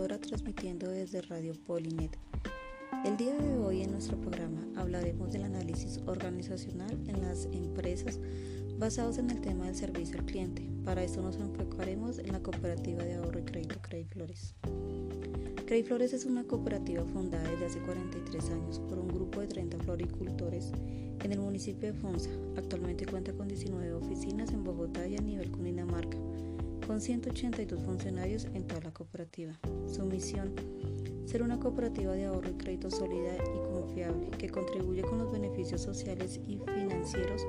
locutora transmitiendo desde Radio Polinet. El día de hoy en nuestro programa hablaremos del análisis organizacional en las empresas basados en el tema del servicio al cliente. Para esto nos enfocaremos en la cooperativa de ahorro y crédito Flores. Credit Flores es una cooperativa fundada desde hace 43 años por un grupo de 30 floricultores en el municipio de Fonza. Actualmente cuenta con 19 oficinas en Bogotá y a nivel Cundinamarca con 182 funcionarios en toda la cooperativa. Su misión, ser una cooperativa de ahorro y crédito sólida y confiable que contribuye con los beneficios sociales y financieros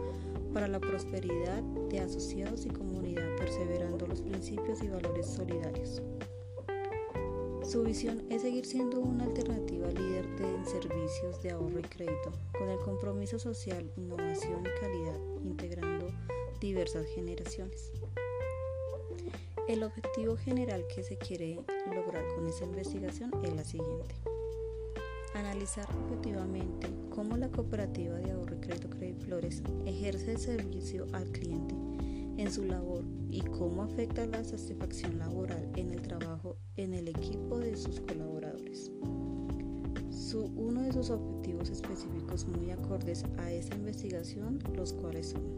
para la prosperidad de asociados y comunidad, perseverando los principios y valores solidarios. Su visión es seguir siendo una alternativa líder de servicios de ahorro y crédito, con el compromiso social, innovación y calidad, integrando diversas generaciones. El objetivo general que se quiere lograr con esta investigación es la siguiente. Analizar objetivamente cómo la cooperativa de ahorro y crédito Credit Flores ejerce el servicio al cliente en su labor y cómo afecta la satisfacción laboral en el trabajo en el equipo de sus colaboradores. uno de sus objetivos específicos muy acordes a esta investigación, los cuales son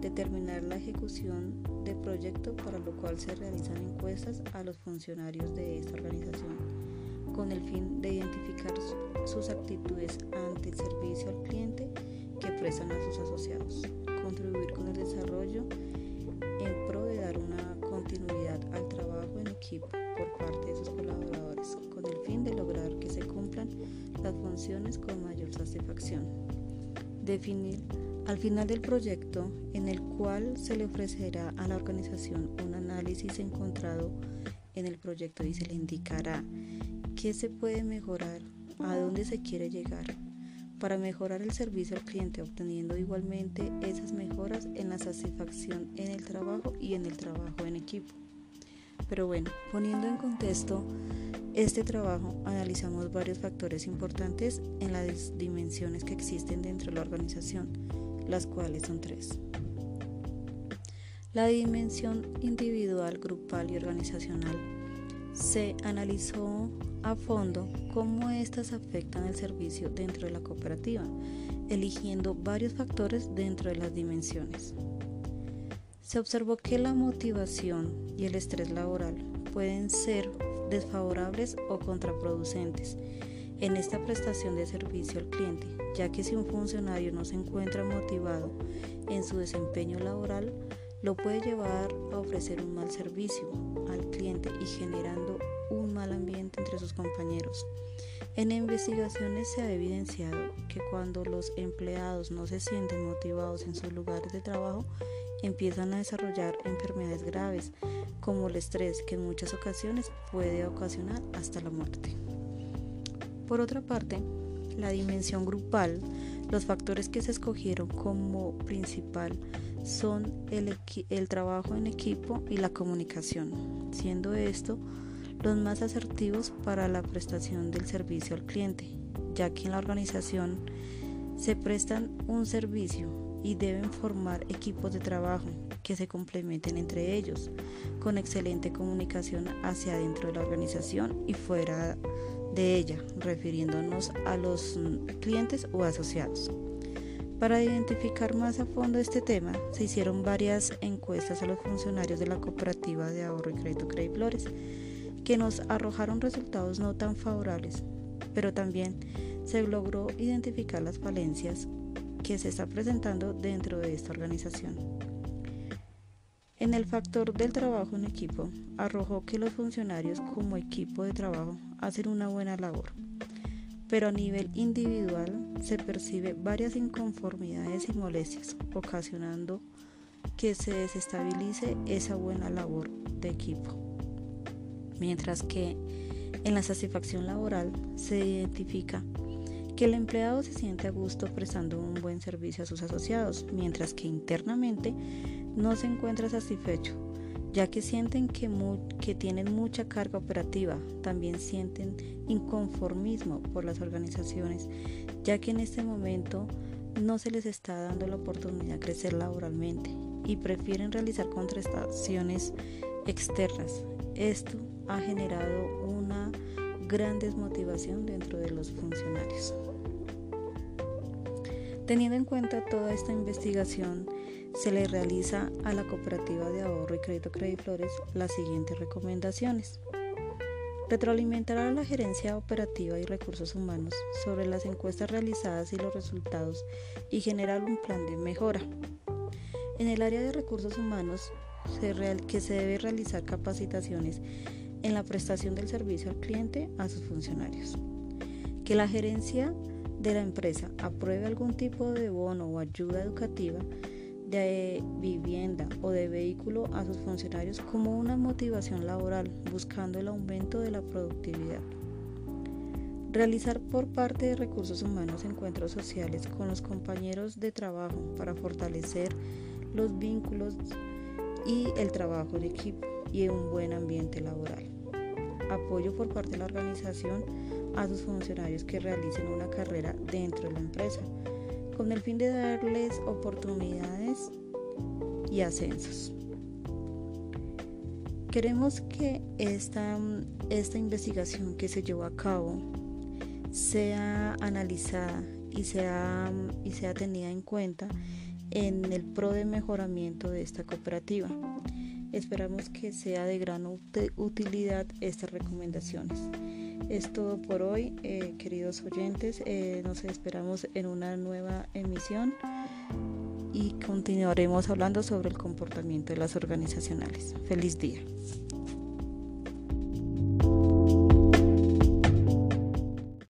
determinar la ejecución del proyecto para lo cual se realizan encuestas a los funcionarios de esta organización con el fin de identificar sus actitudes ante el servicio al cliente que prestan a sus asociados, contribuir con el desarrollo en pro de dar una continuidad al trabajo en equipo por parte de sus colaboradores, con el fin de lograr que se cumplan las funciones con mayor satisfacción. Definir al final del proyecto, en el cual se le ofrecerá a la organización un análisis encontrado en el proyecto y se le indicará qué se puede mejorar, a dónde se quiere llegar, para mejorar el servicio al cliente, obteniendo igualmente esas mejoras en la satisfacción en el trabajo y en el trabajo en equipo. Pero bueno, poniendo en contexto este trabajo, analizamos varios factores importantes en las dimensiones que existen dentro de la organización las cuales son tres. La dimensión individual, grupal y organizacional. Se analizó a fondo cómo éstas afectan el servicio dentro de la cooperativa, eligiendo varios factores dentro de las dimensiones. Se observó que la motivación y el estrés laboral pueden ser desfavorables o contraproducentes en esta prestación de servicio al cliente, ya que si un funcionario no se encuentra motivado en su desempeño laboral, lo puede llevar a ofrecer un mal servicio al cliente y generando un mal ambiente entre sus compañeros. En investigaciones se ha evidenciado que cuando los empleados no se sienten motivados en sus lugares de trabajo, empiezan a desarrollar enfermedades graves como el estrés que en muchas ocasiones puede ocasionar hasta la muerte. Por otra parte, la dimensión grupal, los factores que se escogieron como principal son el, trabajo en equipo y la comunicación, siendo esto los más asertivos para la prestación del servicio al cliente, ya que en la organización se prestan un servicio y deben formar equipos de trabajo que se complementen entre ellos, con excelente comunicación hacia adentro de la organización y fuera de ella, refiriéndonos a los clientes o asociados. Para identificar más a fondo este tema, se hicieron varias encuestas a los funcionarios de la cooperativa de ahorro y crédito Credit Flores, que nos arrojaron resultados no tan favorables, pero también se logró identificar las falencias que se está presentando dentro de esta organización. En el factor del trabajo en equipo, arrojó que los funcionarios como equipo de trabajo hacen una buena labor, pero a nivel individual se percibe varias inconformidades y molestias, ocasionando que se desestabilice esa buena labor de equipo. Mientras que en la satisfacción laboral se identifica que el empleado se siente a gusto prestando un buen servicio a sus asociados, mientras que internamente no se encuentra satisfecho, ya que sienten que, tienen mucha carga operativa, también sienten inconformismo por las organizaciones, ya que en este momento no se les está dando la oportunidad de crecer laboralmente y prefieren realizar contrataciones externas. Esto ha generado una gran desmotivación dentro de los funcionarios. Teniendo en cuenta toda esta investigación, se le realiza a la Cooperativa de Ahorro y Crédito Crediflores las siguientes recomendaciones. Retroalimentar a la gerencia operativa y recursos humanos sobre las encuestas realizadas y los resultados y generar un plan de mejora. En el área de recursos humanos, que se debe realizar capacitaciones en la prestación del servicio al cliente a sus funcionarios. Que la gerencia de la empresa apruebe algún tipo de bono o ayuda educativa de vivienda o de vehículo a sus funcionarios como una motivación laboral, buscando el aumento de la productividad. Realizar por parte de recursos humanos encuentros sociales con los compañeros de trabajo para fortalecer los vínculos y el trabajo de equipo y un buen ambiente laboral. Apoyo por parte de la organización a sus funcionarios que realicen una carrera dentro de la empresa, con el fin de darles oportunidades y ascensos. Queremos que esta, esta investigación que se llevó a cabo sea analizada y sea, y sea tenida en cuenta en el pro de mejoramiento de esta cooperativa. Esperamos que sea de gran utilidad estas recomendaciones. Es todo por hoy, eh, queridos oyentes. Eh, nos esperamos en una nueva emisión y continuaremos hablando sobre el comportamiento de las organizacionales. Feliz día.